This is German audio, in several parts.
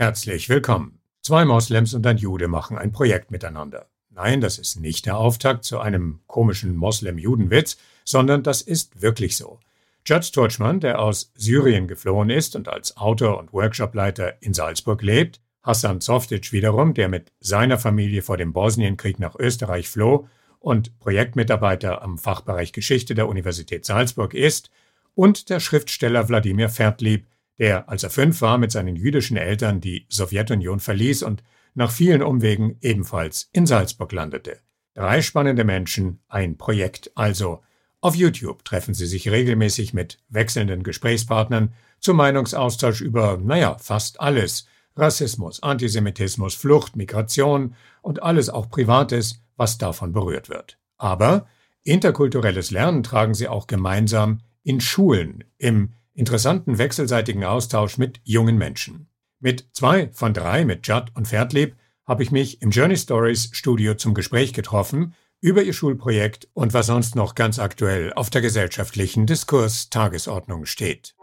Herzlich willkommen. Zwei Moslems und ein Jude machen ein Projekt miteinander. Nein, das ist nicht der Auftakt zu einem komischen Moslem-Judenwitz, sondern das ist wirklich so. Judd Sturchmann, der aus Syrien geflohen ist und als Autor und Workshopleiter in Salzburg lebt, Hassan Zoftic wiederum, der mit seiner Familie vor dem Bosnienkrieg nach Österreich floh und Projektmitarbeiter am Fachbereich Geschichte der Universität Salzburg ist, und der Schriftsteller Wladimir Fertlieb, der, als er fünf war, mit seinen jüdischen Eltern die Sowjetunion verließ und nach vielen Umwegen ebenfalls in Salzburg landete. Drei spannende Menschen, ein Projekt also. Auf YouTube treffen sie sich regelmäßig mit wechselnden Gesprächspartnern zum Meinungsaustausch über, naja, fast alles. Rassismus, Antisemitismus, Flucht, Migration und alles auch Privates, was davon berührt wird. Aber interkulturelles Lernen tragen sie auch gemeinsam in Schulen, im interessanten wechselseitigen Austausch mit jungen Menschen. Mit zwei von drei, mit Judd und Pferdlieb, habe ich mich im Journey Stories Studio zum Gespräch getroffen über ihr Schulprojekt und was sonst noch ganz aktuell auf der gesellschaftlichen Diskurs-Tagesordnung steht.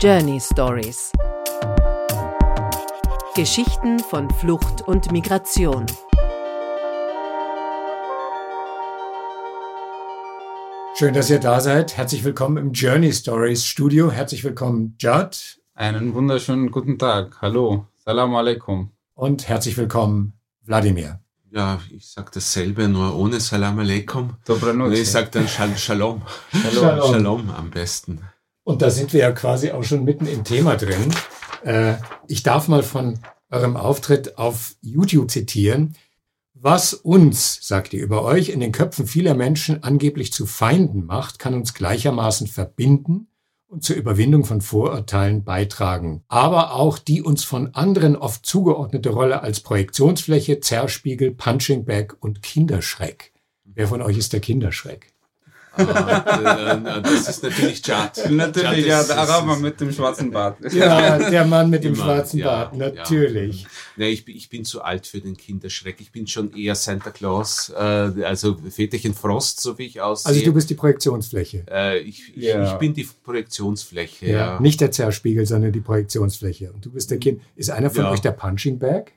Journey Stories Geschichten von Flucht und Migration. Schön, dass ihr da seid. Herzlich willkommen im Journey Stories Studio. Herzlich willkommen, Judd. Einen wunderschönen guten Tag. Hallo. Salam alaikum. Und herzlich willkommen, Wladimir. Ja, ich sage dasselbe, nur ohne Salam alaikum. Und ich sage dann Shalom. Shalom. Shalom. Shalom am besten. Und da sind wir ja quasi auch schon mitten im Thema drin. Äh, ich darf mal von eurem Auftritt auf YouTube zitieren. Was uns, sagt ihr über euch, in den Köpfen vieler Menschen angeblich zu Feinden macht, kann uns gleichermaßen verbinden und zur Überwindung von Vorurteilen beitragen. Aber auch die uns von anderen oft zugeordnete Rolle als Projektionsfläche, Zerspiegel, Punching Bag und Kinderschreck. Wer von euch ist der Kinderschreck? Ah, das ist natürlich Chad. Natürlich, ja, der Araber mit dem schwarzen Bart. Ja, der Mann mit dem Immer, schwarzen Bart, natürlich. Ja. Nee, ich, ich bin zu alt für den Kinderschreck. Ich bin schon eher Santa Claus, äh, also Väterchen Frost, so wie ich aussehe. Also du bist die Projektionsfläche. Äh, ich, ich, ja. ich, bin die Projektionsfläche, ja. ja. Nicht der Zerspiegel, sondern die Projektionsfläche. Und du bist der Kind. Ist einer von euch der Punching Bag?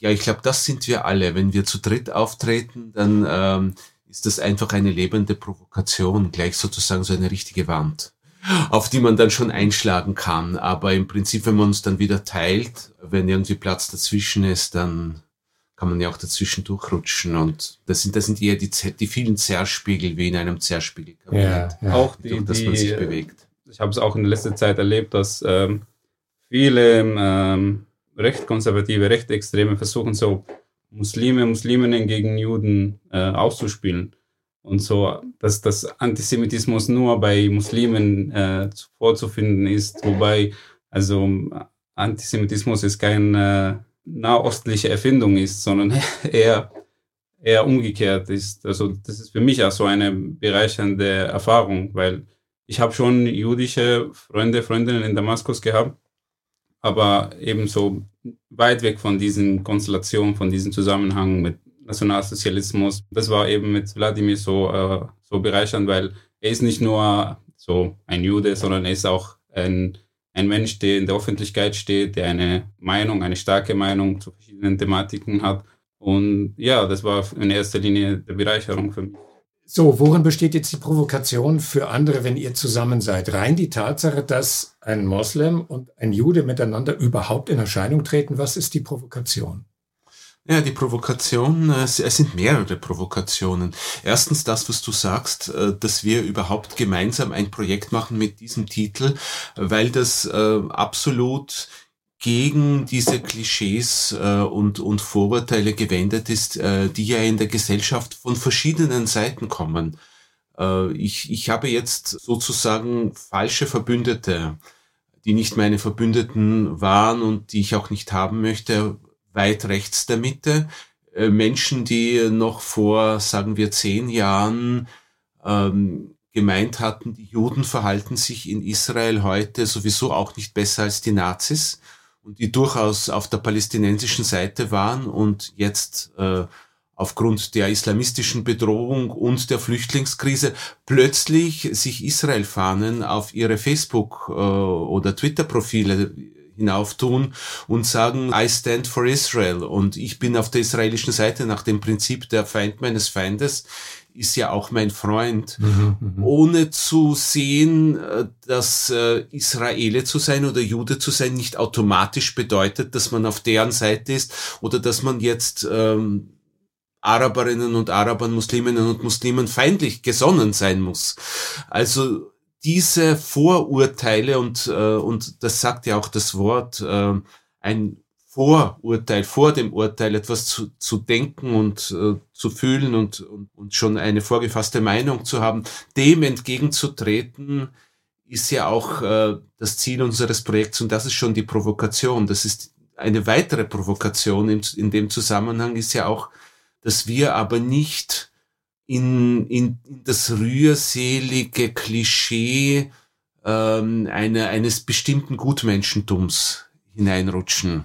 Ja, ich glaube, das sind wir alle. Wenn wir zu dritt auftreten, dann... Ähm, ist das einfach eine lebende Provokation, gleich sozusagen so eine richtige Wand, auf die man dann schon einschlagen kann. Aber im Prinzip, wenn man uns dann wieder teilt, wenn irgendwie Platz dazwischen ist, dann kann man ja auch dazwischen durchrutschen und das sind das sind eher die, die vielen Zerspiegel wie in einem Zerspiegelkabinett, ja, ja. auch die, durch das man sich bewegt. Ich habe es auch in letzter Zeit erlebt, dass ähm, viele ähm, recht konservative, recht extreme versuchen so Muslime, Musliminnen gegen Juden äh, auszuspielen. Und so, dass das Antisemitismus nur bei Muslimen äh, vorzufinden ist, wobei also Antisemitismus ist keine nahostliche Erfindung ist, sondern eher, eher umgekehrt ist. Also das ist für mich auch so eine bereichernde Erfahrung, weil ich habe schon jüdische Freunde, Freundinnen in Damaskus gehabt, aber ebenso weit weg von diesen Konstellationen, von diesem Zusammenhang mit Nationalsozialismus. Das war eben mit Wladimir so, äh, so bereichernd, weil er ist nicht nur so ein Jude, sondern er ist auch ein, ein Mensch, der in der Öffentlichkeit steht, der eine Meinung, eine starke Meinung zu verschiedenen Thematiken hat. Und ja, das war in erster Linie der Bereicherung für mich. So, worin besteht jetzt die Provokation für andere, wenn ihr zusammen seid? Rein die Tatsache, dass ein Moslem und ein Jude miteinander überhaupt in Erscheinung treten. Was ist die Provokation? Ja, die Provokation, äh, es sind mehrere Provokationen. Erstens das, was du sagst, äh, dass wir überhaupt gemeinsam ein Projekt machen mit diesem Titel, weil das äh, absolut gegen diese Klischees äh, und, und Vorurteile gewendet ist, äh, die ja in der Gesellschaft von verschiedenen Seiten kommen. Äh, ich, ich habe jetzt sozusagen falsche Verbündete, die nicht meine Verbündeten waren und die ich auch nicht haben möchte, weit rechts der Mitte. Äh, Menschen, die noch vor, sagen wir, zehn Jahren ähm, gemeint hatten, die Juden verhalten sich in Israel heute sowieso auch nicht besser als die Nazis und die durchaus auf der palästinensischen Seite waren und jetzt äh, aufgrund der islamistischen Bedrohung und der Flüchtlingskrise plötzlich sich Israel-Fahnen auf ihre Facebook- äh, oder Twitter-Profile hinauftun und sagen, I stand for Israel. Und ich bin auf der israelischen Seite nach dem Prinzip der Feind meines Feindes ist ja auch mein Freund, mhm, mhm. ohne zu sehen, äh, dass äh, Israele zu sein oder Jude zu sein nicht automatisch bedeutet, dass man auf deren Seite ist oder dass man jetzt ähm, Araberinnen und Arabern, Musliminnen und Muslimen feindlich gesonnen sein muss. Also diese Vorurteile und, äh, und das sagt ja auch das Wort, äh, ein Vorurteil, vor dem Urteil etwas zu, zu denken und äh, zu fühlen und, und, und schon eine vorgefasste Meinung zu haben, dem entgegenzutreten, ist ja auch äh, das Ziel unseres Projekts und das ist schon die Provokation. Das ist eine weitere Provokation in, in dem Zusammenhang ist ja auch, dass wir aber nicht in, in, in das rührselige Klischee ähm, eine, eines bestimmten Gutmenschentums hineinrutschen.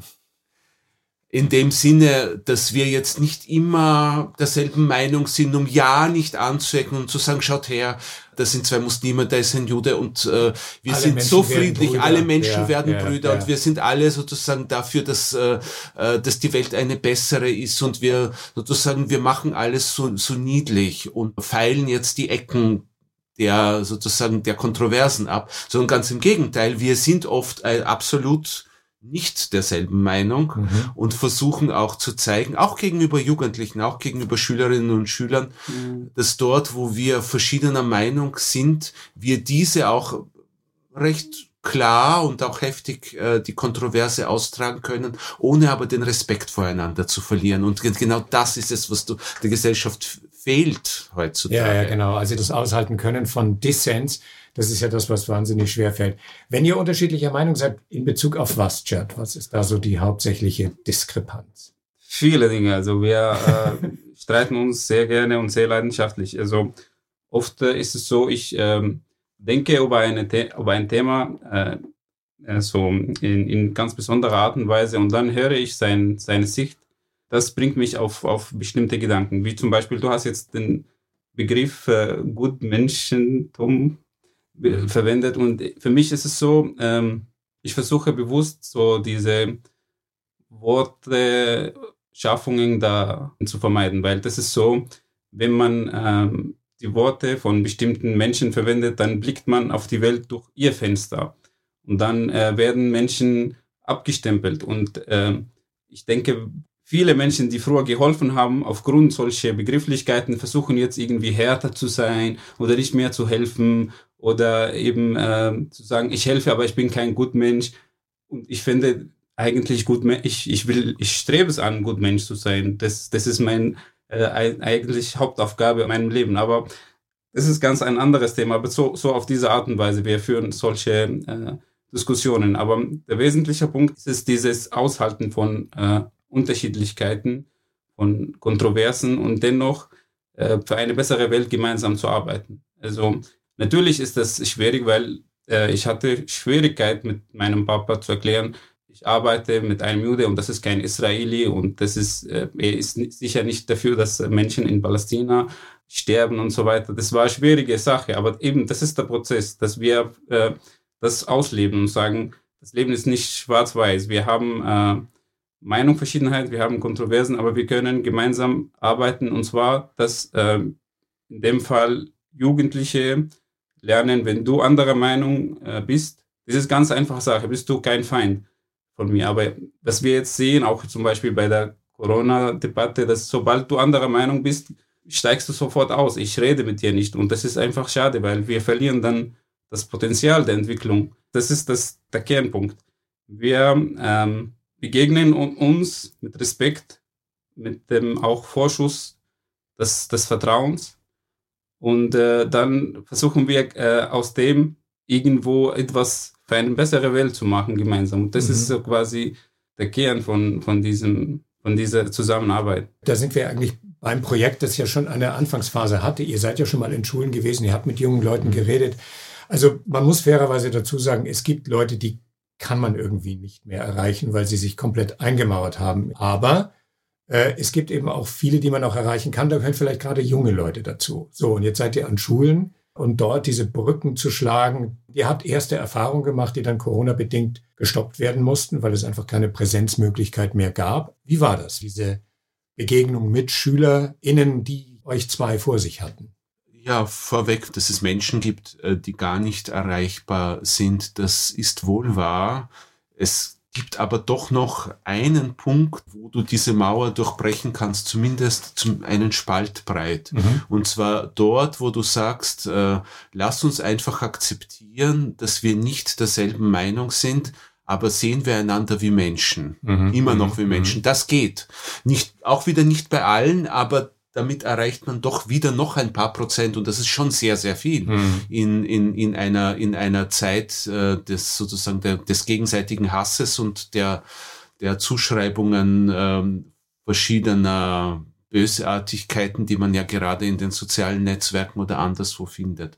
In dem Sinne, dass wir jetzt nicht immer derselben Meinung sind, um ja nicht anzuecken und zu sagen, schaut her, das sind zwei Muslime, da ist ein Jude und äh, wir alle sind Menschen so friedlich, alle Menschen ja, werden ja, Brüder ja. und wir sind alle sozusagen dafür, dass, äh, äh, dass die Welt eine bessere ist und wir sozusagen, wir machen alles so, so niedlich und feilen jetzt die Ecken der sozusagen der Kontroversen ab, sondern ganz im Gegenteil, wir sind oft äh, absolut nicht derselben Meinung mhm. und versuchen auch zu zeigen, auch gegenüber Jugendlichen, auch gegenüber Schülerinnen und Schülern, mhm. dass dort, wo wir verschiedener Meinung sind, wir diese auch recht klar und auch heftig äh, die Kontroverse austragen können, ohne aber den Respekt voreinander zu verlieren. Und genau das ist es, was du der Gesellschaft fehlt heutzutage. Ja, ja, genau. Also das Aushalten können von Dissens das ist ja das, was wahnsinnig schwer fällt. Wenn ihr unterschiedlicher Meinung seid, in Bezug auf was, Chad? Was ist da so die hauptsächliche Diskrepanz? Viele Dinge. Also wir äh, streiten uns sehr gerne und sehr leidenschaftlich. Also oft äh, ist es so, ich äh, denke über, eine über ein Thema äh, äh, so in, in ganz besonderer Art und Weise und dann höre ich sein, seine Sicht. Das bringt mich auf, auf bestimmte Gedanken. Wie zum Beispiel, du hast jetzt den Begriff äh, Gutmenschentum verwendet. Und für mich ist es so, ähm, ich versuche bewusst so diese Worte, Schaffungen da zu vermeiden, weil das ist so, wenn man ähm, die Worte von bestimmten Menschen verwendet, dann blickt man auf die Welt durch ihr Fenster. Und dann äh, werden Menschen abgestempelt. Und äh, ich denke, viele Menschen, die früher geholfen haben, aufgrund solcher Begrifflichkeiten, versuchen jetzt irgendwie härter zu sein oder nicht mehr zu helfen oder eben äh, zu sagen, ich helfe, aber ich bin kein Gutmensch. Und ich finde eigentlich gut, ich, ich will, ich strebe es an, gut Mensch zu sein. Das, das ist mein äh, eigentlich Hauptaufgabe in meinem Leben. Aber das ist ganz ein anderes Thema. Aber so, so auf diese Art und Weise. Wir führen solche äh, Diskussionen. Aber der wesentliche Punkt ist dieses Aushalten von äh, Unterschiedlichkeiten, von Kontroversen und dennoch äh, für eine bessere Welt gemeinsam zu arbeiten. Also Natürlich ist das schwierig, weil äh, ich hatte Schwierigkeit mit meinem Papa zu erklären, ich arbeite mit einem Jude und das ist kein Israeli und das ist, äh, er ist sicher nicht dafür, dass Menschen in Palästina sterben und so weiter. Das war eine schwierige Sache, aber eben das ist der Prozess, dass wir äh, das ausleben und sagen, das Leben ist nicht schwarz-weiß. Wir haben äh, Meinungsverschiedenheit, wir haben Kontroversen, aber wir können gemeinsam arbeiten und zwar, dass äh, in dem Fall Jugendliche lernen, wenn du anderer Meinung äh, bist, das ist ganz einfache Sache, bist du kein Feind von mir. Aber was wir jetzt sehen, auch zum Beispiel bei der Corona-Debatte, dass sobald du anderer Meinung bist, steigst du sofort aus. Ich rede mit dir nicht. Und das ist einfach schade, weil wir verlieren dann das Potenzial der Entwicklung. Das ist das, der Kernpunkt. Wir ähm, begegnen uns mit Respekt, mit dem auch Vorschuss des, des Vertrauens und äh, dann versuchen wir äh, aus dem irgendwo etwas für eine bessere Welt zu machen gemeinsam. Und das mhm. ist so quasi der Kern von, von, diesem, von dieser Zusammenarbeit. Da sind wir eigentlich beim Projekt, das ja schon eine Anfangsphase hatte. Ihr seid ja schon mal in Schulen gewesen, ihr habt mit jungen Leuten mhm. geredet. Also man muss fairerweise dazu sagen, es gibt Leute, die kann man irgendwie nicht mehr erreichen, weil sie sich komplett eingemauert haben. Aber es gibt eben auch viele, die man auch erreichen kann. Da gehören vielleicht gerade junge Leute dazu. So, und jetzt seid ihr an Schulen und dort diese Brücken zu schlagen. Ihr habt erste Erfahrungen gemacht, die dann Corona-bedingt gestoppt werden mussten, weil es einfach keine Präsenzmöglichkeit mehr gab. Wie war das, diese Begegnung mit SchülerInnen, die euch zwei vor sich hatten? Ja, vorweg, dass es Menschen gibt, äh, die gar nicht erreichbar sind, das ist wohl wahr. Es gibt aber doch noch einen Punkt, wo du diese Mauer durchbrechen kannst, zumindest zum einen Spalt breit. Mhm. Und zwar dort, wo du sagst, äh, lass uns einfach akzeptieren, dass wir nicht derselben Meinung sind, aber sehen wir einander wie Menschen. Mhm. Immer noch wie mhm. Menschen. Das geht. Nicht, auch wieder nicht bei allen, aber damit erreicht man doch wieder noch ein paar Prozent und das ist schon sehr, sehr viel mhm. in, in, in, einer, in einer Zeit äh, des sozusagen der, des gegenseitigen Hasses und der, der Zuschreibungen ähm, verschiedener Bösartigkeiten, die man ja gerade in den sozialen Netzwerken oder anderswo findet.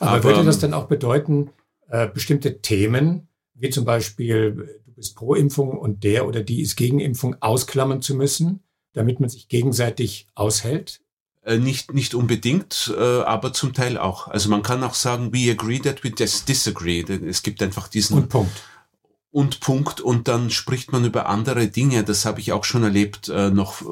Aber, Aber würde das dann auch bedeuten, äh, bestimmte Themen, wie zum Beispiel, du bist pro Impfung und der oder die ist gegen Impfung, ausklammern zu müssen? Damit man sich gegenseitig aushält? Äh, nicht, nicht unbedingt, äh, aber zum Teil auch. Also man kann auch sagen, we agree that we disagree. Es gibt einfach diesen... Und Punkt. Und Punkt. Und dann spricht man über andere Dinge. Das habe ich auch schon erlebt, äh, noch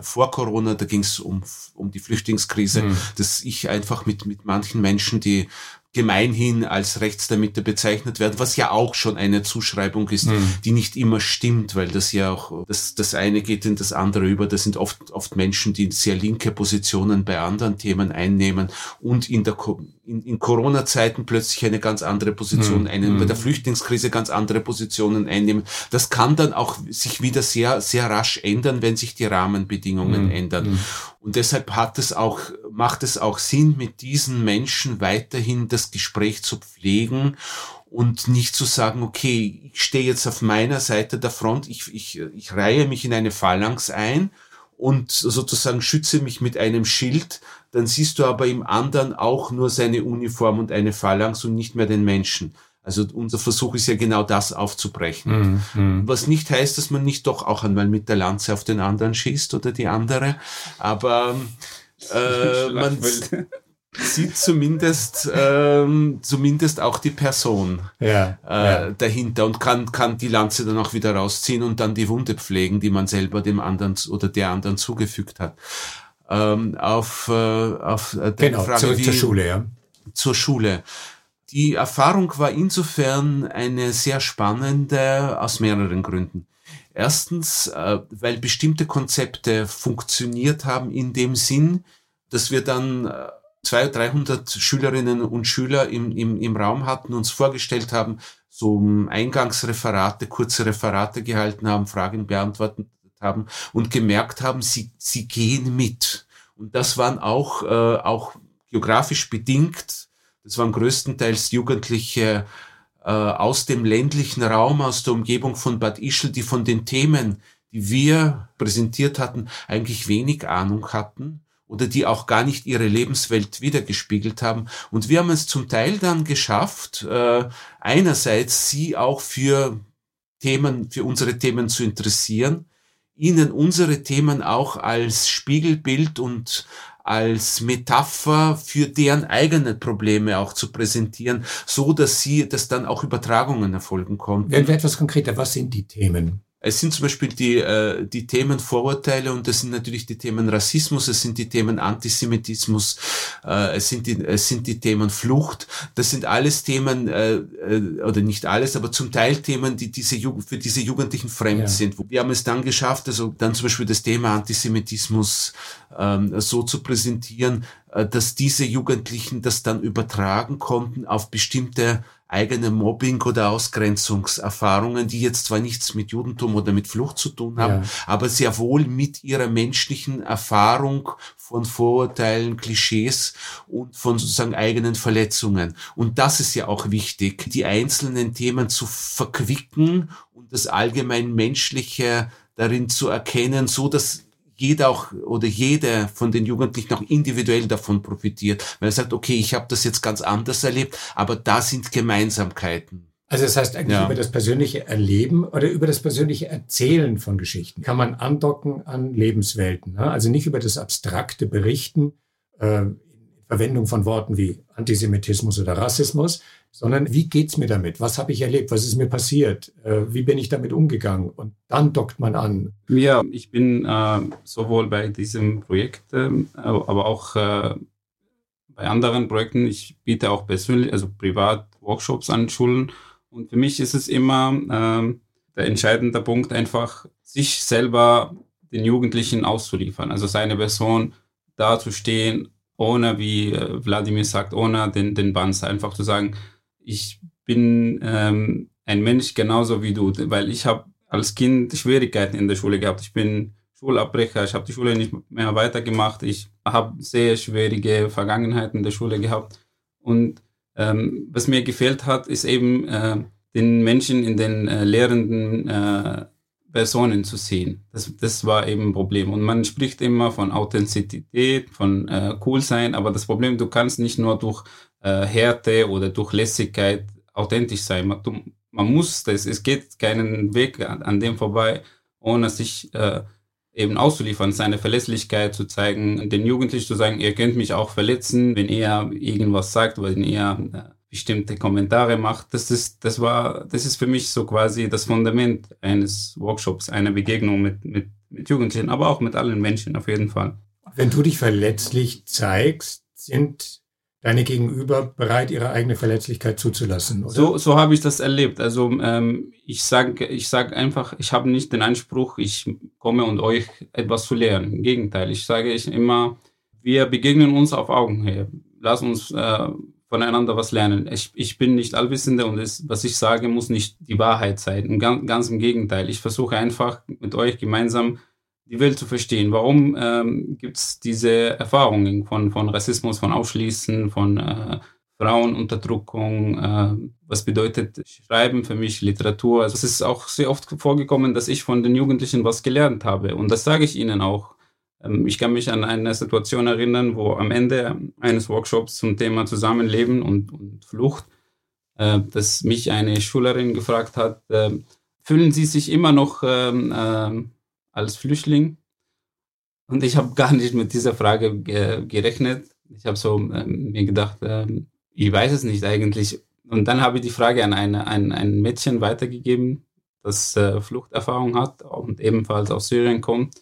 vor Corona, da ging es um, um die Flüchtlingskrise, mhm. dass ich einfach mit, mit manchen Menschen, die gemeinhin als rechts der Mitte bezeichnet werden, was ja auch schon eine Zuschreibung ist, mhm. die nicht immer stimmt, weil das ja auch, das, das eine geht in das andere über. Das sind oft, oft Menschen, die sehr linke Positionen bei anderen Themen einnehmen und in der, in, in Corona-Zeiten plötzlich eine ganz andere Position mhm. einnehmen, bei der hm. Flüchtlingskrise ganz andere Positionen einnehmen. Das kann dann auch sich wieder sehr, sehr rasch ändern, wenn sich die Rahmenbedingungen mhm. ändern. Hm. Und deshalb hat es auch, macht es auch Sinn, mit diesen Menschen weiterhin das Gespräch zu pflegen und nicht zu sagen, okay, ich stehe jetzt auf meiner Seite der Front, ich, ich, ich reihe mich in eine Phalanx ein und sozusagen schütze mich mit einem Schild, dann siehst du aber im anderen auch nur seine Uniform und eine Phalanx und nicht mehr den Menschen. Also unser Versuch ist ja genau das aufzubrechen. Mm, mm. Was nicht heißt, dass man nicht doch auch einmal mit der Lanze auf den anderen schießt oder die andere. Aber äh, man sieht zumindest ähm, zumindest auch die Person ja, äh, ja. dahinter und kann kann die Lanze dann auch wieder rausziehen und dann die Wunde pflegen, die man selber dem anderen oder der anderen zugefügt hat. Ähm, auf äh, auf äh, genau, Frage, zurück wie, zur Schule, ja. Zur Schule. Die Erfahrung war insofern eine sehr spannende aus mehreren Gründen. Erstens, äh, weil bestimmte Konzepte funktioniert haben in dem Sinn, dass wir dann 200, äh, 300 Schülerinnen und Schüler im, im, im Raum hatten, uns vorgestellt haben, so Eingangsreferate, kurze Referate gehalten haben, Fragen beantwortet haben und gemerkt haben, sie, sie gehen mit. Und das waren auch, äh, auch geografisch bedingt das waren größtenteils Jugendliche aus dem ländlichen Raum, aus der Umgebung von Bad Ischl, die von den Themen, die wir präsentiert hatten, eigentlich wenig Ahnung hatten oder die auch gar nicht ihre Lebenswelt wiedergespiegelt haben. Und wir haben es zum Teil dann geschafft, äh, einerseits sie auch für Themen, für unsere Themen zu interessieren, ihnen unsere Themen auch als Spiegelbild und als Metapher für deren eigene Probleme auch zu präsentieren, so dass sie, dass dann auch Übertragungen erfolgen konnten. Werden wir etwas konkreter, was sind die Themen? Es sind zum Beispiel die, äh, die Themen Vorurteile und es sind natürlich die Themen Rassismus, es sind die Themen Antisemitismus, äh, es, sind die, es sind die Themen Flucht. Das sind alles Themen, äh, äh, oder nicht alles, aber zum Teil Themen, die diese für diese Jugendlichen fremd ja. sind. Wir haben es dann geschafft, also dann zum Beispiel das Thema Antisemitismus ähm, so zu präsentieren, äh, dass diese Jugendlichen das dann übertragen konnten auf bestimmte eigene Mobbing- oder Ausgrenzungserfahrungen, die jetzt zwar nichts mit Judentum oder mit Flucht zu tun haben, ja. aber sehr wohl mit ihrer menschlichen Erfahrung von Vorurteilen, Klischees und von sozusagen eigenen Verletzungen. Und das ist ja auch wichtig, die einzelnen Themen zu verquicken und das allgemein Menschliche darin zu erkennen, so dass jeder auch oder jeder von den Jugendlichen auch individuell davon profitiert, weil er sagt, okay, ich habe das jetzt ganz anders erlebt, aber da sind Gemeinsamkeiten. Also das heißt eigentlich ja. über das persönliche Erleben oder über das persönliche Erzählen von Geschichten kann man andocken an Lebenswelten. Ne? Also nicht über das abstrakte Berichten, äh, Verwendung von Worten wie Antisemitismus oder Rassismus, sondern wie geht's mir damit? Was habe ich erlebt? Was ist mir passiert? Äh, wie bin ich damit umgegangen? Und dann dockt man an. Ja, ich bin äh, sowohl bei diesem Projekt, äh, aber auch äh, bei anderen Projekten. Ich biete auch persönlich, also privat Workshops an Schulen. Und für mich ist es immer ähm, der entscheidende Punkt, einfach sich selber den Jugendlichen auszuliefern. Also seine Person dazustehen ohne, wie äh, Wladimir sagt, ohne den, den Banzer. Einfach zu sagen, ich bin ähm, ein Mensch genauso wie du, weil ich habe als Kind Schwierigkeiten in der Schule gehabt. Ich bin Schulabbrecher, ich habe die Schule nicht mehr weitergemacht. Ich habe sehr schwierige Vergangenheiten in der Schule gehabt. Und ähm, was mir gefehlt hat, ist eben äh, den Menschen in den äh, lehrenden äh, Personen zu sehen. Das, das war eben ein Problem. Und man spricht immer von Authentizität, von äh, cool sein, aber das Problem, du kannst nicht nur durch äh, Härte oder durch Lässigkeit authentisch sein. Man, du, man muss das, es geht keinen Weg an, an dem vorbei, ohne sich äh, eben auszuliefern, seine Verlässlichkeit zu zeigen, den Jugendlichen zu sagen, ihr könnt mich auch verletzen, wenn ihr irgendwas sagt, wenn ihr äh, bestimmte Kommentare macht. Das ist, das war, das ist für mich so quasi das Fundament eines Workshops, einer Begegnung mit, mit, mit Jugendlichen, aber auch mit allen Menschen auf jeden Fall. Wenn du dich verletzlich zeigst, sind deine Gegenüber bereit, ihre eigene Verletzlichkeit zuzulassen, oder? So, so habe ich das erlebt. Also ähm, ich sage ich sag einfach, ich habe nicht den Anspruch, ich komme und euch etwas zu lernen. Im Gegenteil, ich sage ich immer, wir begegnen uns auf Augenhöhe. Lass uns äh, voneinander was lernen. Ich, ich bin nicht Allwissende und es, was ich sage, muss nicht die Wahrheit sein. Ganz, ganz im Gegenteil. Ich versuche einfach mit euch gemeinsam die Welt zu verstehen. Warum ähm, gibt es diese Erfahrungen von, von Rassismus, von Ausschließen, von äh, Frauenunterdrückung? Äh, was bedeutet Schreiben für mich, Literatur? Also es ist auch sehr oft vorgekommen, dass ich von den Jugendlichen was gelernt habe. Und das sage ich ihnen auch. Ähm, ich kann mich an eine Situation erinnern, wo am Ende eines Workshops zum Thema Zusammenleben und, und Flucht, äh, dass mich eine Schülerin gefragt hat, äh, fühlen Sie sich immer noch ähm, äh, als Flüchtling? Und ich habe gar nicht mit dieser Frage gerechnet. Ich habe so ähm, mir gedacht, ähm, ich weiß es nicht eigentlich. Und dann habe ich die Frage an, eine, an ein Mädchen weitergegeben, das äh, Fluchterfahrung hat und ebenfalls aus Syrien kommt.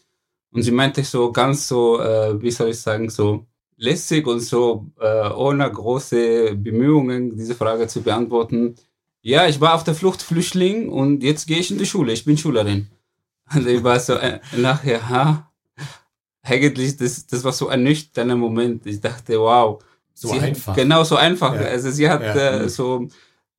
Und sie meinte so ganz so, äh, wie soll ich sagen, so lässig und so äh, ohne große Bemühungen, diese Frage zu beantworten. Ja, ich war auf der Flucht Flüchtling und jetzt gehe ich in die Schule. Ich bin Schülerin. Und ich war so äh, nachher, ha, eigentlich, das, das war so ein nüchterner Moment. Ich dachte, wow. So einfach. Hat, genau, so einfach. Ja. Also sie hat ja. äh, so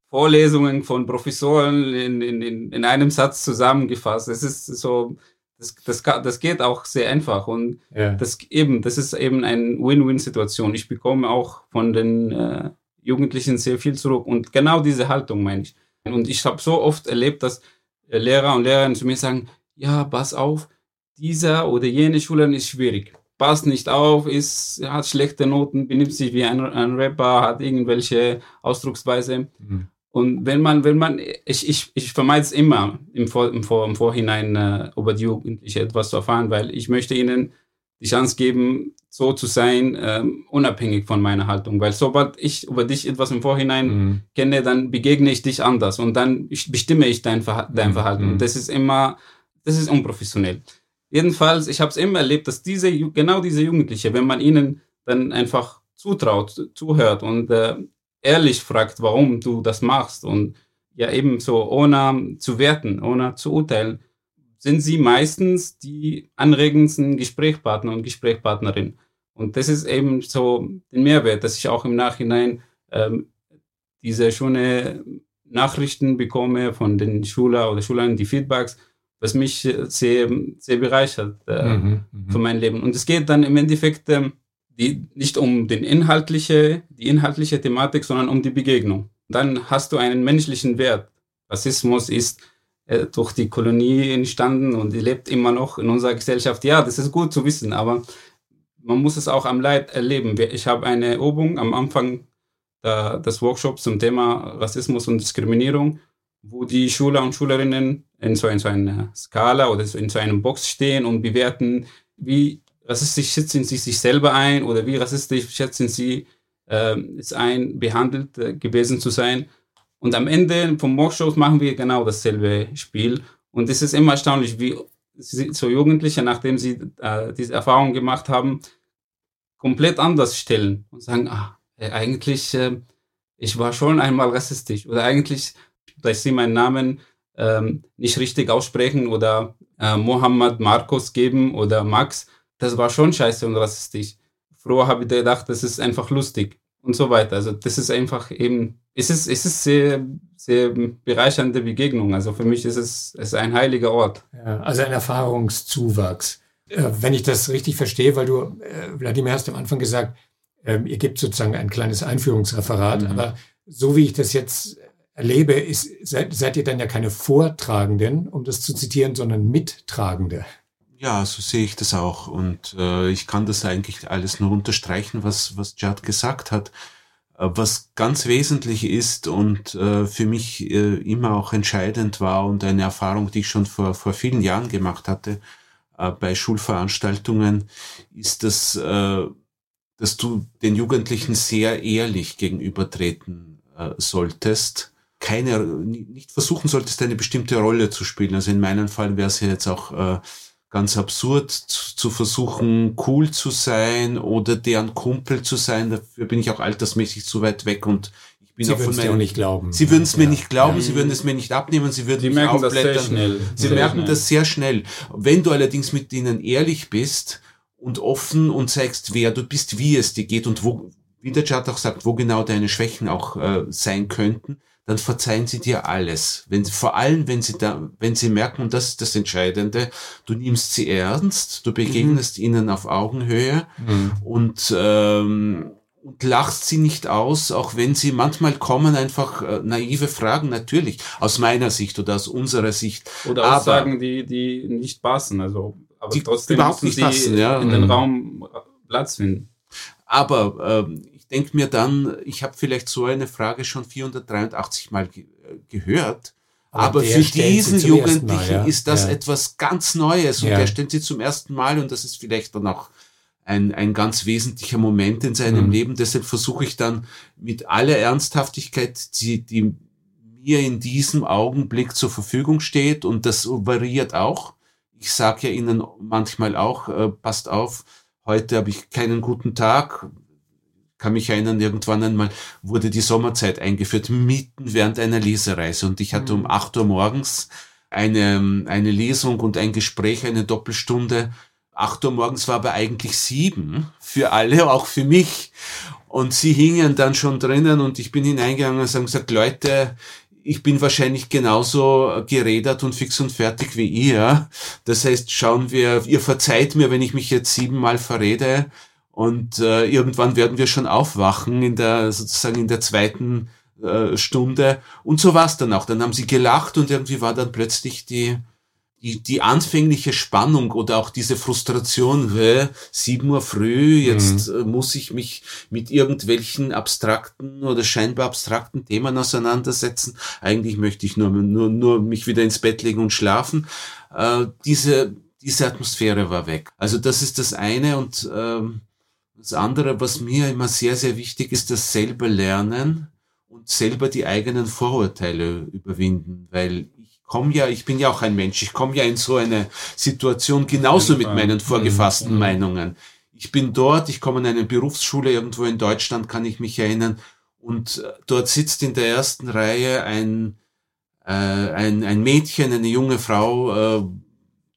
Vorlesungen von Professoren in, in, in einem Satz zusammengefasst. Es ist so, das, das, das geht auch sehr einfach und ja. das eben, das ist eben eine Win-Win-Situation. Ich bekomme auch von den äh, Jugendlichen sehr viel zurück und genau diese Haltung meine ich. Und ich habe so oft erlebt, dass Lehrer und Lehrerinnen zu mir sagen, ja, pass auf, dieser oder jene Schüler ist schwierig. Passt nicht auf, ist, hat schlechte Noten, benimmt sich wie ein, ein Rapper, hat irgendwelche Ausdrucksweise. Mhm. Und wenn man, wenn man, ich, ich, ich vermeide es immer im, Vor, im, Vor, im Vorhinein äh, über die Jugendlichen etwas zu erfahren, weil ich möchte ihnen die Chance geben, so zu sein, ähm, unabhängig von meiner Haltung. Weil sobald ich über dich etwas im Vorhinein mhm. kenne, dann begegne ich dich anders und dann bestimme ich dein, Verha dein mhm. Verhalten. Und das ist immer, das ist unprofessionell. Jedenfalls, ich habe es immer erlebt, dass diese, genau diese Jugendliche, wenn man ihnen dann einfach zutraut, zuhört und äh, ehrlich fragt, warum du das machst und ja eben so ohne zu werten, ohne zu urteilen, sind sie meistens die anregendsten Gesprächspartner und Gesprächspartnerin. Und das ist eben so den Mehrwert, dass ich auch im Nachhinein ähm, diese schöne Nachrichten bekomme von den Schülern oder Schülern, die Feedbacks, was mich sehr, sehr bereichert äh, mhm, mhm. für mein Leben. Und es geht dann im Endeffekt ähm, die, nicht um den inhaltliche, die inhaltliche Thematik, sondern um die Begegnung. Dann hast du einen menschlichen Wert. Rassismus ist äh, durch die Kolonie entstanden und lebt immer noch in unserer Gesellschaft. Ja, das ist gut zu wissen, aber man muss es auch am Leid erleben. Ich habe eine Übung am Anfang äh, das Workshop zum Thema Rassismus und Diskriminierung, wo die Schüler und Schülerinnen in so, in so einer Skala oder in so einem Box stehen und bewerten, wie rassistisch schätzen sie sich selber ein oder wie rassistisch schätzen sie äh, es ein, behandelt äh, gewesen zu sein. Und am Ende vom Workshop machen wir genau dasselbe Spiel. Und es ist immer erstaunlich, wie so Jugendliche, nachdem sie äh, diese Erfahrung gemacht haben, komplett anders stellen und sagen, ah, eigentlich, äh, ich war schon einmal rassistisch oder eigentlich, dass sie meinen Namen ähm, nicht richtig aussprechen oder äh, Mohammed Markus geben oder Max, das war schon scheiße und rassistisch. Früher habe ich gedacht, das ist einfach lustig und so weiter. Also das ist einfach eben, es ist, es ist sehr, sehr bereichernde Begegnung. Also für mich ist es, es ist ein heiliger Ort. Ja, also ein Erfahrungszuwachs. Äh, wenn ich das richtig verstehe, weil du, äh, Wladimir, hast am Anfang gesagt, äh, ihr gebt sozusagen ein kleines Einführungsreferat, mhm. aber so wie ich das jetzt erlebe, ist, seid, seid ihr dann ja keine Vortragenden, um das zu zitieren, sondern Mittragende. Ja, so sehe ich das auch. Und äh, ich kann das eigentlich alles nur unterstreichen, was, was Jad gesagt hat. Äh, was ganz wesentlich ist und äh, für mich äh, immer auch entscheidend war und eine Erfahrung, die ich schon vor, vor vielen Jahren gemacht hatte äh, bei Schulveranstaltungen, ist, dass, äh, dass du den Jugendlichen sehr ehrlich gegenübertreten äh, solltest keine, nicht versuchen solltest, eine bestimmte Rolle zu spielen. Also in meinem Fall wäre es jetzt auch äh, ganz absurd zu, zu, versuchen, cool zu sein oder deren Kumpel zu sein. Dafür bin ich auch altersmäßig zu weit weg und ich bin Sie auch von meinem, nicht glauben. Sie würden es mir nicht glauben, ja. Sie würden es mir nicht abnehmen, Sie würden Sie mich merken aufblättern. Das sehr schnell. Sie sehr merken schnell. das sehr schnell. Wenn du allerdings mit ihnen ehrlich bist und offen und zeigst, wer du bist, wie es dir geht und wo, wie der Chat auch sagt, wo genau deine Schwächen auch äh, sein könnten, dann verzeihen sie dir alles. Wenn, vor allem, wenn sie da, wenn sie merken, und das ist das Entscheidende, du nimmst sie ernst, du begegnest mhm. ihnen auf Augenhöhe mhm. und, ähm, und lachst sie nicht aus, auch wenn sie manchmal kommen einfach äh, naive Fragen, natürlich, aus meiner Sicht oder aus unserer Sicht. Oder Aussagen, die, die nicht passen, also, aber die trotzdem überhaupt nicht passen, ja. in den mhm. Raum Platz finden. Aber ähm, ich denke mir dann, ich habe vielleicht so eine Frage schon 483 Mal ge gehört. Aber, aber für diesen Jugendlichen Mal, ja? ist das ja. etwas ganz Neues und ja. der stellt sie zum ersten Mal und das ist vielleicht dann auch ein, ein ganz wesentlicher Moment in seinem mhm. Leben. Deshalb versuche ich dann mit aller Ernsthaftigkeit, die, die mir in diesem Augenblick zur Verfügung steht und das variiert auch. Ich sage ja Ihnen manchmal auch, äh, passt auf, heute habe ich keinen guten Tag, kann mich erinnern, irgendwann einmal wurde die Sommerzeit eingeführt, mitten während einer Lesereise. Und ich hatte um 8 mhm. Uhr morgens eine, eine Lesung und ein Gespräch, eine Doppelstunde. 8 Uhr morgens war aber eigentlich sieben für alle, auch für mich. Und sie hingen dann schon drinnen und ich bin hineingegangen und haben gesagt, Leute, ich bin wahrscheinlich genauso gerädert und fix und fertig wie ihr. Das heißt, schauen wir, ihr verzeiht mir, wenn ich mich jetzt siebenmal verrede. Und äh, irgendwann werden wir schon aufwachen in der sozusagen in der zweiten äh, Stunde. Und so war es dann auch. Dann haben sie gelacht und irgendwie war dann plötzlich die die, die anfängliche Spannung oder auch diese Frustration, hä, sieben Uhr früh, jetzt mhm. Äh, muss ich mich mit irgendwelchen abstrakten oder scheinbar abstrakten Themen auseinandersetzen. Eigentlich möchte ich nur, nur, nur mich wieder ins Bett legen und schlafen. Äh, diese, diese Atmosphäre war weg. Also das ist das eine und ähm, das andere, was mir immer sehr, sehr wichtig ist, das selber lernen und selber die eigenen Vorurteile überwinden, weil ich komme ja, ich bin ja auch ein Mensch, ich komme ja in so eine Situation genauso mit meinen vorgefassten mhm. Meinungen. Ich bin dort, ich komme in eine Berufsschule irgendwo in Deutschland, kann ich mich erinnern, und äh, dort sitzt in der ersten Reihe ein, äh, ein, ein Mädchen, eine junge Frau, äh,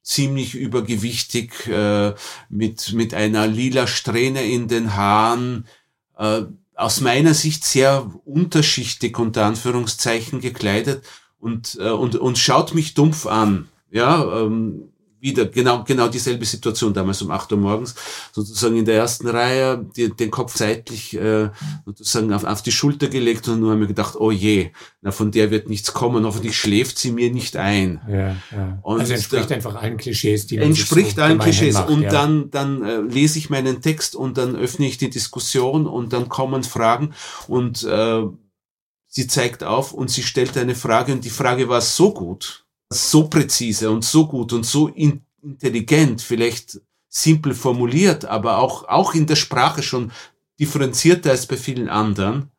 ziemlich übergewichtig, äh, mit, mit einer lila Strähne in den Haaren, äh, aus meiner Sicht sehr unterschichtig unter Anführungszeichen gekleidet und, äh, und, und schaut mich dumpf an. Ja, ähm, wieder genau, genau dieselbe Situation damals um 8 Uhr morgens, sozusagen in der ersten Reihe, die, den Kopf seitlich äh, sozusagen auf, auf die Schulter gelegt und nur haben wir gedacht, oh je, na, von der wird nichts kommen, hoffentlich schläft sie mir nicht ein. Ja, ja. Und also entspricht da, einfach allen Klischees, die man Entspricht so allen Klischees. Macht, und ja. dann, dann äh, lese ich meinen Text und dann öffne ich die Diskussion und dann kommen Fragen und äh, sie zeigt auf und sie stellt eine Frage und die Frage war so gut, so präzise und so gut und so in, intelligent, vielleicht simpel formuliert, aber auch, auch in der Sprache schon differenzierter als bei vielen anderen,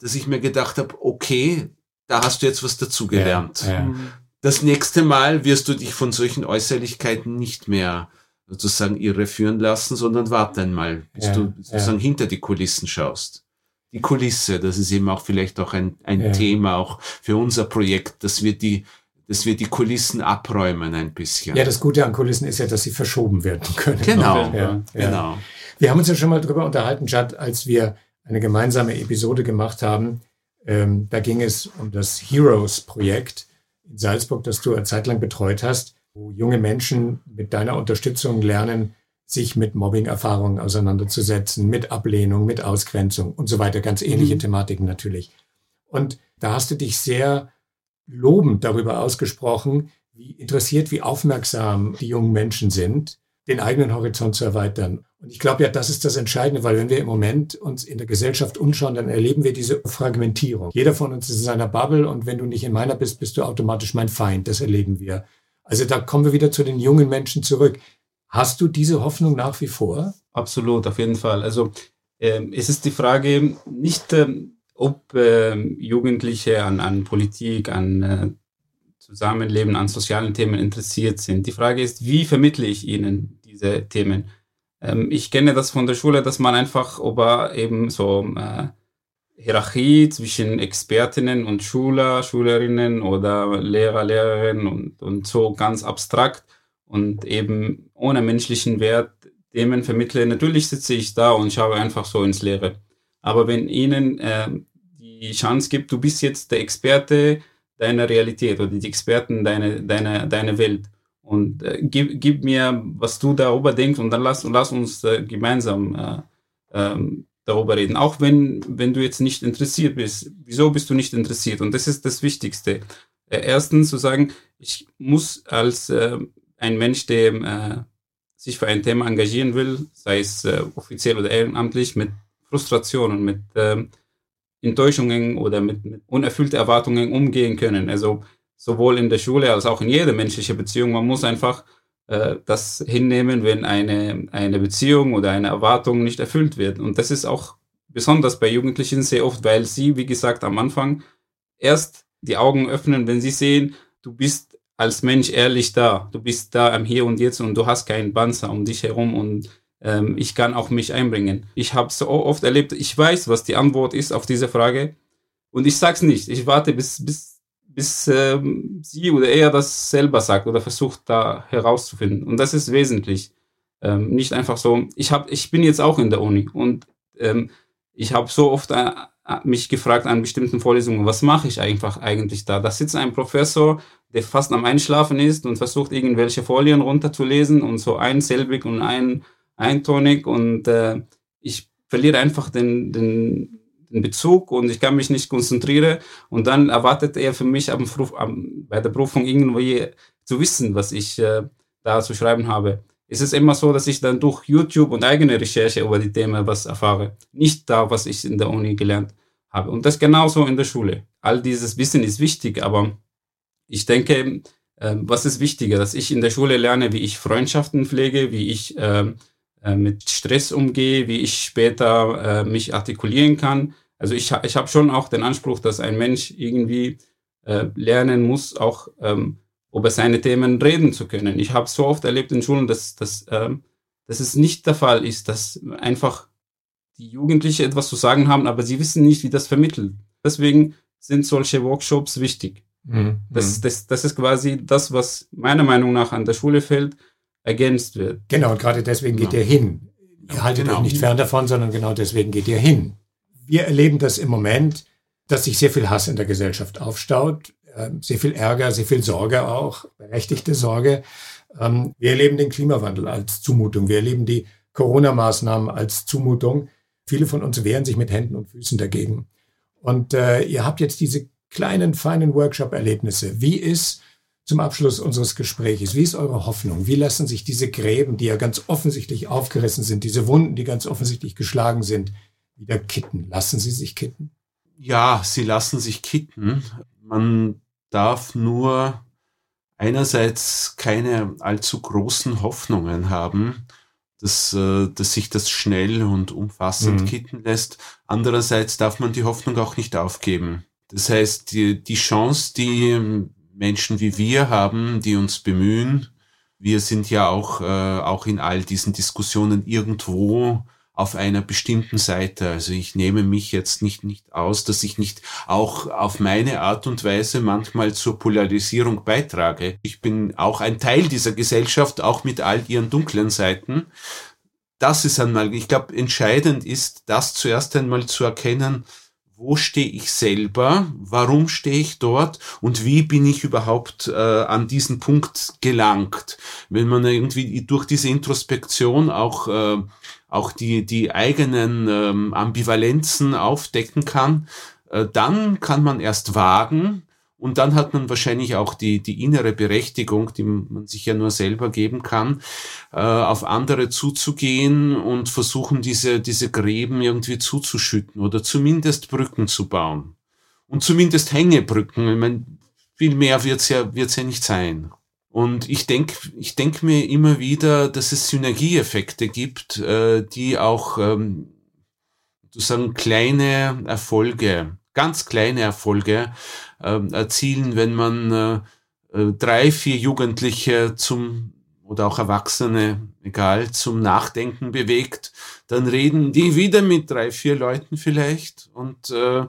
dass ich mir gedacht habe, okay, da hast du jetzt was dazugelernt. Ja, ja. Das nächste Mal wirst du dich von solchen Äußerlichkeiten nicht mehr sozusagen irreführen lassen, sondern warte einmal, bis ja, du sozusagen hinter die Kulissen schaust. Die Kulisse, das ist eben auch vielleicht auch ein, ein Thema auch für unser Projekt, dass wir die dass wir die Kulissen abräumen ein bisschen. Ja, das Gute an Kulissen ist ja, dass sie verschoben werden können. Genau, ja, genau. Wir haben uns ja schon mal drüber unterhalten, Judd, als wir eine gemeinsame Episode gemacht haben. Ähm, da ging es um das Heroes-Projekt in Salzburg, das du eine Zeit lang betreut hast, wo junge Menschen mit deiner Unterstützung lernen, sich mit Mobbing-Erfahrungen auseinanderzusetzen, mit Ablehnung, mit Ausgrenzung und so weiter. Ganz ähnliche mhm. Thematiken natürlich. Und da hast du dich sehr lobend darüber ausgesprochen, wie interessiert, wie aufmerksam die jungen Menschen sind, den eigenen Horizont zu erweitern. Und ich glaube ja, das ist das Entscheidende, weil wenn wir im Moment uns in der Gesellschaft umschauen, dann erleben wir diese Fragmentierung. Jeder von uns ist in seiner Bubble und wenn du nicht in meiner bist, bist du automatisch mein Feind. Das erleben wir. Also da kommen wir wieder zu den jungen Menschen zurück. Hast du diese Hoffnung nach wie vor? Absolut, auf jeden Fall. Also ähm, es ist die Frage nicht, ähm, ob äh, Jugendliche an, an Politik, an äh, Zusammenleben, an sozialen Themen interessiert sind. Die Frage ist, wie vermittle ich ihnen diese Themen? Ähm, ich kenne das von der Schule, dass man einfach über eben so äh, Hierarchie zwischen Expertinnen und Schüler, Schülerinnen oder Lehrer, Lehrerinnen und, und so ganz abstrakt und eben ohne menschlichen Wert Themen vermittle. Natürlich sitze ich da und schaue einfach so ins Leere. Aber wenn Ihnen äh, die Chance gibt, du bist jetzt der Experte deiner Realität oder die Experten deiner, deiner, deiner Welt und äh, gib, gib mir, was du darüber denkst und dann lass, lass uns äh, gemeinsam äh, ähm, darüber reden. Auch wenn, wenn du jetzt nicht interessiert bist. Wieso bist du nicht interessiert? Und das ist das Wichtigste. Äh, erstens zu sagen, ich muss als äh, ein Mensch, der sich für ein Thema engagieren will, sei es offiziell oder ehrenamtlich, mit Frustrationen, mit äh, Enttäuschungen oder mit, mit unerfüllten Erwartungen umgehen können. Also sowohl in der Schule als auch in jeder menschlichen Beziehung. Man muss einfach äh, das hinnehmen, wenn eine, eine Beziehung oder eine Erwartung nicht erfüllt wird. Und das ist auch besonders bei Jugendlichen sehr oft, weil sie, wie gesagt, am Anfang erst die Augen öffnen, wenn sie sehen, du bist als Mensch ehrlich da. Du bist da am Hier und Jetzt und du hast keinen Panzer um dich herum und ähm, ich kann auch mich einbringen. Ich habe so oft erlebt, ich weiß, was die Antwort ist auf diese Frage und ich sag's nicht. Ich warte, bis, bis, bis ähm, sie oder er das selber sagt oder versucht da herauszufinden. Und das ist wesentlich. Ähm, nicht einfach so, ich, hab, ich bin jetzt auch in der Uni und ähm, ich habe so oft äh, mich gefragt an bestimmten Vorlesungen, was mache ich einfach eigentlich da? Da sitzt ein Professor, der fast am Einschlafen ist und versucht irgendwelche Folien runterzulesen und so einsilbig und ein eintonig und äh, ich verliere einfach den, den, den Bezug und ich kann mich nicht konzentrieren und dann erwartet er für mich am, am, bei der Prüfung irgendwie zu wissen, was ich äh, da zu schreiben habe. Es ist immer so, dass ich dann durch YouTube und eigene Recherche über die Themen was erfahre. Nicht da, was ich in der Uni gelernt habe. Und das genauso in der Schule. All dieses Wissen ist wichtig, aber ich denke, äh, was ist wichtiger, dass ich in der Schule lerne, wie ich Freundschaften pflege, wie ich äh, äh, mit Stress umgehe, wie ich später äh, mich artikulieren kann. Also ich, ich habe schon auch den Anspruch, dass ein Mensch irgendwie äh, lernen muss, auch ähm, über seine Themen reden zu können. Ich habe so oft erlebt in Schulen, dass, dass, ähm, dass es nicht der Fall ist, dass einfach die Jugendlichen etwas zu sagen haben, aber sie wissen nicht, wie das vermittelt. Deswegen sind solche Workshops wichtig. Mhm. Das, das, das ist quasi das, was meiner Meinung nach an der Schule fehlt, ergänzt wird. Genau, und gerade deswegen geht genau. ihr hin. Ihr haltet genau. euch nicht fern davon, sondern genau deswegen geht ihr hin. Wir erleben das im Moment, dass sich sehr viel Hass in der Gesellschaft aufstaut. äh, sehr viel Ärger, sehr viel Sorge auch, berechtigte Sorge. Ähm, wir erleben den Klimawandel als Zumutung. Wir erleben die Corona-Maßnahmen als Zumutung. Viele von uns wehren sich mit Händen und Füßen dagegen. Und äh, ihr habt jetzt diese kleinen, feinen Workshop-Erlebnisse. Wie ist zum Abschluss unseres Gesprächs, wie ist eure Hoffnung? Wie lassen sich diese Gräben, die ja ganz offensichtlich aufgerissen sind, diese Wunden, die ganz offensichtlich geschlagen sind, wieder kitten? Lassen sie sich kitten? Ja, sie lassen sich kitten. Man darf nur einerseits keine allzu großen Hoffnungen haben, dass, äh, dass sich das schnell und umfassend mhm. kitten lässt. Andererseits darf man die Hoffnung auch nicht aufgeben. Das heißt, die, die Chance, die Menschen wie wir haben, die uns bemühen, wir sind ja auch, äh, auch in all diesen Diskussionen irgendwo auf einer bestimmten Seite. Also ich nehme mich jetzt nicht, nicht aus, dass ich nicht auch auf meine Art und Weise manchmal zur Polarisierung beitrage. Ich bin auch ein Teil dieser Gesellschaft, auch mit all ihren dunklen Seiten. Das ist einmal, ich glaube, entscheidend ist, das zuerst einmal zu erkennen, wo stehe ich selber, warum stehe ich dort und wie bin ich überhaupt äh, an diesen Punkt gelangt. Wenn man irgendwie durch diese Introspektion auch äh, auch die, die eigenen ähm, Ambivalenzen aufdecken kann, äh, dann kann man erst wagen und dann hat man wahrscheinlich auch die, die innere Berechtigung, die man sich ja nur selber geben kann, äh, auf andere zuzugehen und versuchen, diese, diese Gräben irgendwie zuzuschütten oder zumindest Brücken zu bauen. Und zumindest Hängebrücken. Ich meine, viel mehr wird's ja, wird's ja nicht sein. Und ich denke ich denk mir immer wieder, dass es Synergieeffekte gibt, äh, die auch ähm, sozusagen kleine Erfolge, ganz kleine Erfolge äh, erzielen, wenn man äh, äh, drei, vier Jugendliche zum oder auch Erwachsene, egal, zum Nachdenken bewegt, dann reden die wieder mit drei, vier Leuten vielleicht und äh,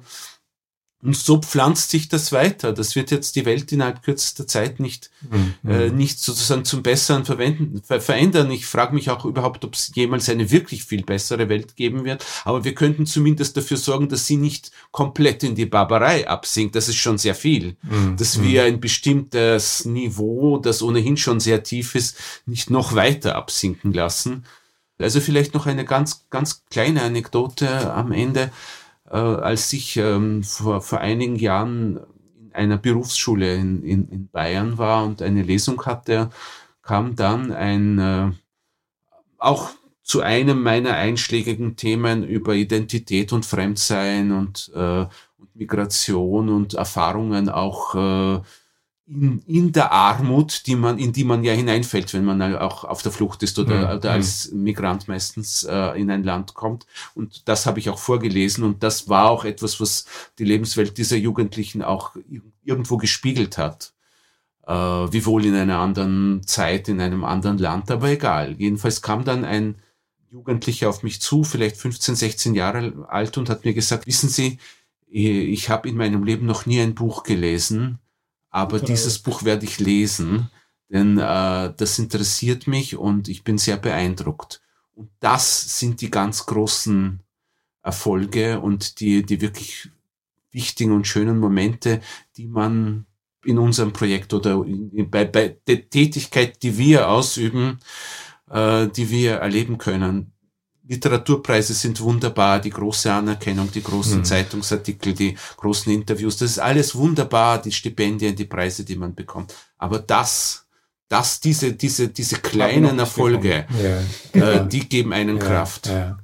und so pflanzt sich das weiter. Das wird jetzt die Welt innerhalb kürzester Zeit nicht, mhm. äh, nicht sozusagen zum Besseren verwenden, ver verändern. Ich frage mich auch überhaupt, ob es jemals eine wirklich viel bessere Welt geben wird. Aber wir könnten zumindest dafür sorgen, dass sie nicht komplett in die Barbarei absinkt. Das ist schon sehr viel. Mhm. Dass wir ein bestimmtes Niveau, das ohnehin schon sehr tief ist, nicht noch weiter absinken lassen. Also vielleicht noch eine ganz, ganz kleine Anekdote am Ende äh, als ich ähm, vor, vor einigen Jahren in einer Berufsschule in, in, in Bayern war und eine Lesung hatte, kam dann ein, äh, auch zu einem meiner einschlägigen Themen über Identität und Fremdsein und, äh, und Migration und Erfahrungen auch äh, in, in der Armut, die man, in die man ja hineinfällt, wenn man auch auf der Flucht ist oder, mhm. oder als Migrant meistens äh, in ein Land kommt. Und das habe ich auch vorgelesen und das war auch etwas, was die Lebenswelt dieser Jugendlichen auch irgendwo gespiegelt hat. Äh, wiewohl in einer anderen Zeit, in einem anderen Land, aber egal. Jedenfalls kam dann ein Jugendlicher auf mich zu, vielleicht 15, 16 Jahre alt und hat mir gesagt, wissen Sie, ich habe in meinem Leben noch nie ein Buch gelesen, aber dieses Buch werde ich lesen, denn äh, das interessiert mich und ich bin sehr beeindruckt. Und das sind die ganz großen Erfolge und die, die wirklich wichtigen und schönen Momente, die man in unserem Projekt oder in, bei, bei der Tätigkeit, die wir ausüben, äh, die wir erleben können. Literaturpreise sind wunderbar, die große Anerkennung, die großen mhm. Zeitungsartikel, die großen Interviews, das ist alles wunderbar, die Stipendien, die Preise, die man bekommt. Aber das, das, diese, diese, diese kleinen Erfolge, ja. äh, die geben einen ja, Kraft. Ja.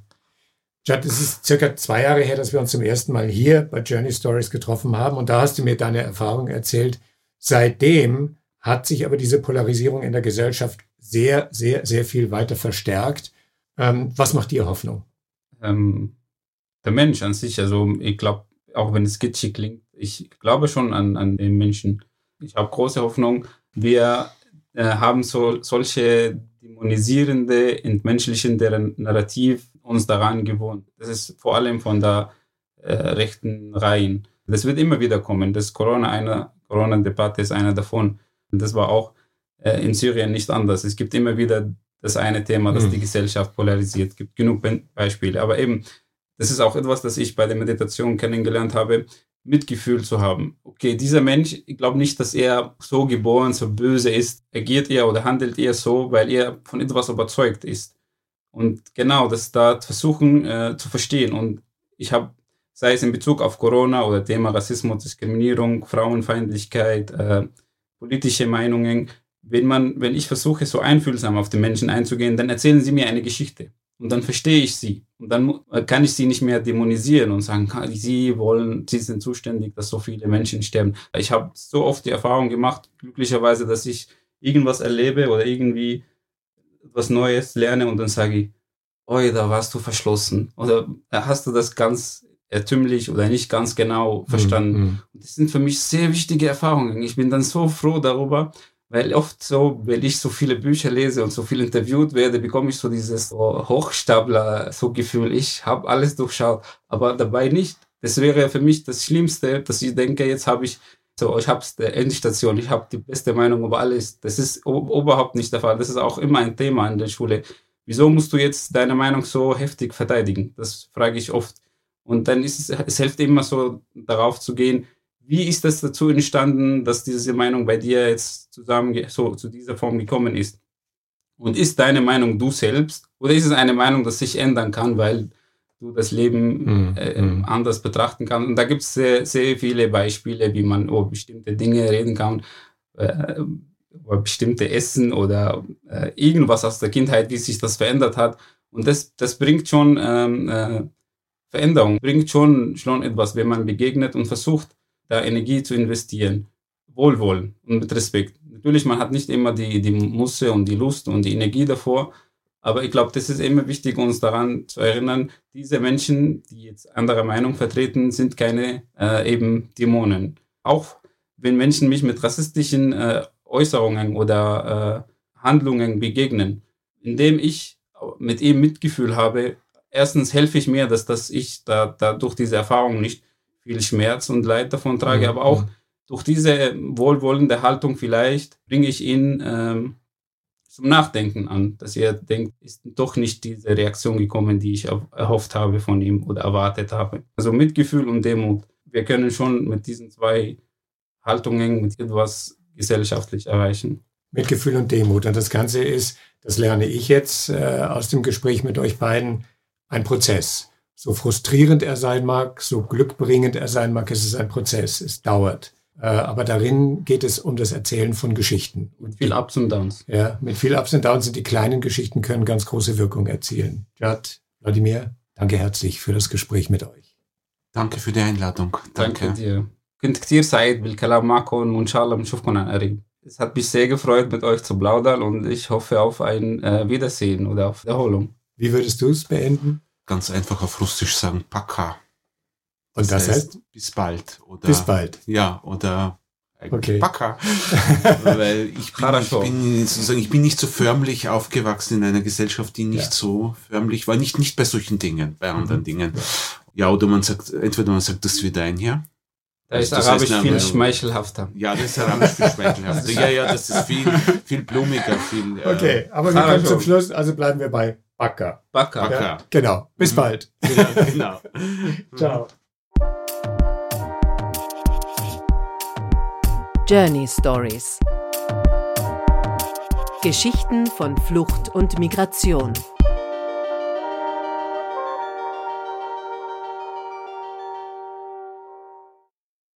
Judd, es ist circa zwei Jahre her, dass wir uns zum ersten Mal hier bei Journey Stories getroffen haben und da hast du mir deine Erfahrung erzählt. Seitdem hat sich aber diese Polarisierung in der Gesellschaft sehr, sehr, sehr viel weiter verstärkt. Ähm, was macht dir Hoffnung? Ähm, der Mensch an sich, also ich glaube, auch wenn es kitschig klingt, ich glaube schon an, an den Menschen. Ich habe große Hoffnung. Wir äh, haben so solche dämonisierende, entmenschlichende Narrativ uns daran gewohnt. Das ist vor allem von der äh, rechten Reihen. Das wird immer wieder kommen. Das Corona eine Corona-Debatte ist einer davon. Das war auch äh, in Syrien nicht anders. Es gibt immer wieder das eine Thema, das mhm. die Gesellschaft polarisiert. Es gibt genug Beispiele. Aber eben, das ist auch etwas, das ich bei der Meditation kennengelernt habe. Mitgefühl zu haben. Okay, dieser Mensch, ich glaube nicht, dass er so geboren, so böse ist. Agiert er oder handelt er so, weil er von etwas überzeugt ist. Und genau, das da versuchen äh, zu verstehen. Und ich habe, sei es in Bezug auf Corona oder Thema Rassismus, Diskriminierung, Frauenfeindlichkeit, äh, politische Meinungen, wenn man, wenn ich versuche, so einfühlsam auf die Menschen einzugehen, dann erzählen sie mir eine Geschichte. Und dann verstehe ich sie. Und dann kann ich sie nicht mehr dämonisieren und sagen, sie wollen, sie sind zuständig, dass so viele Menschen sterben. Ich habe so oft die Erfahrung gemacht, glücklicherweise, dass ich irgendwas erlebe oder irgendwie was Neues lerne und dann sage ich, oh, da warst du verschlossen. Oder hast du das ganz ertümlich oder nicht ganz genau mhm, verstanden. Mhm. Das sind für mich sehr wichtige Erfahrungen. Ich bin dann so froh darüber, weil oft so, wenn ich so viele Bücher lese und so viel interviewt werde, bekomme ich so dieses Hochstapler, so Gefühl, ich habe alles durchschaut, aber dabei nicht. Das wäre für mich das Schlimmste, dass ich denke, jetzt habe ich so, ich habe die Endstation, ich habe die beste Meinung über alles. Das ist überhaupt nicht der Fall. Das ist auch immer ein Thema in der Schule. Wieso musst du jetzt deine Meinung so heftig verteidigen? Das frage ich oft. Und dann ist es, es hilft immer so darauf zu gehen, wie ist das dazu entstanden, dass diese Meinung bei dir jetzt zusammen so zu dieser Form gekommen ist? Und ist deine Meinung du selbst oder ist es eine Meinung, die sich ändern kann, weil du das Leben mhm. äh, mhm. anders betrachten kannst? Und da gibt es sehr, sehr viele Beispiele, wie man über bestimmte Dinge reden kann, äh, über bestimmte Essen oder äh, irgendwas aus der Kindheit, wie sich das verändert hat. Und das, das bringt schon ähm, äh, Veränderung, bringt schon, schon etwas, wenn man begegnet und versucht, da Energie zu investieren. Wohlwollen und mit Respekt. Natürlich, man hat nicht immer die, die Musse und die Lust und die Energie davor, aber ich glaube, das ist immer wichtig, uns daran zu erinnern, diese Menschen, die jetzt andere Meinung vertreten, sind keine äh, eben Dämonen. Auch wenn Menschen mich mit rassistischen äh, Äußerungen oder äh, Handlungen begegnen, indem ich mit ihm Mitgefühl habe, erstens helfe ich mir, dass, dass ich da, da durch diese Erfahrung nicht viel Schmerz und Leid davon trage, mhm. aber auch mhm. durch diese wohlwollende Haltung vielleicht bringe ich ihn ähm, zum Nachdenken an, dass er denkt, ist doch nicht diese Reaktion gekommen, die ich erhofft habe von ihm oder erwartet habe. Also Mitgefühl und Demut. Wir können schon mit diesen zwei Haltungen mit etwas gesellschaftlich erreichen. Mitgefühl und Demut. Und das Ganze ist, das lerne ich jetzt äh, aus dem Gespräch mit euch beiden, ein Prozess. So frustrierend er sein mag, so glückbringend er sein mag, es ist ein Prozess, es dauert. Äh, aber darin geht es um das Erzählen von Geschichten. Und viel Ups und Downs. Ja, mit viel Ups und Downs sind die kleinen Geschichten können ganz große Wirkung erzielen. Jad, Wladimir, danke herzlich für das Gespräch mit euch. Danke für die Einladung. Danke, danke dir. كنت كتير سعيد بالكلام معكم وإن شاء الله بنشوفكم عن قريب. Es hat mich sehr gefreut, mit euch zu plaudern und ich hoffe auf ein äh, Wiedersehen oder auf Wiederholung. Wie würdest du es beenden? Ganz einfach auf Russisch sagen Paka. Das Und das heißt, heißt, bis bald. Oder, bis bald. Ja, oder okay. Paka. Weil ich bin, ich, bin, sozusagen, ich bin nicht so förmlich aufgewachsen in einer Gesellschaft, die nicht ja. so förmlich war. Nicht, nicht bei solchen Dingen, bei anderen mhm. Dingen. Ja, oder man sagt, entweder man sagt, das wird ein hier. Da ist das Arabisch heißt, viel schmeichelhafter. Ja, das ist Arabisch viel schmeichelhafter. ja, ja, das ist viel, viel blumiger, viel. Äh, okay, aber wir kommen zum Schluss, also bleiben wir bei Backer. Backer. Ja, genau. Bis mhm. bald. Ja, genau. Ciao. Journey Stories. Geschichten von Flucht und Migration.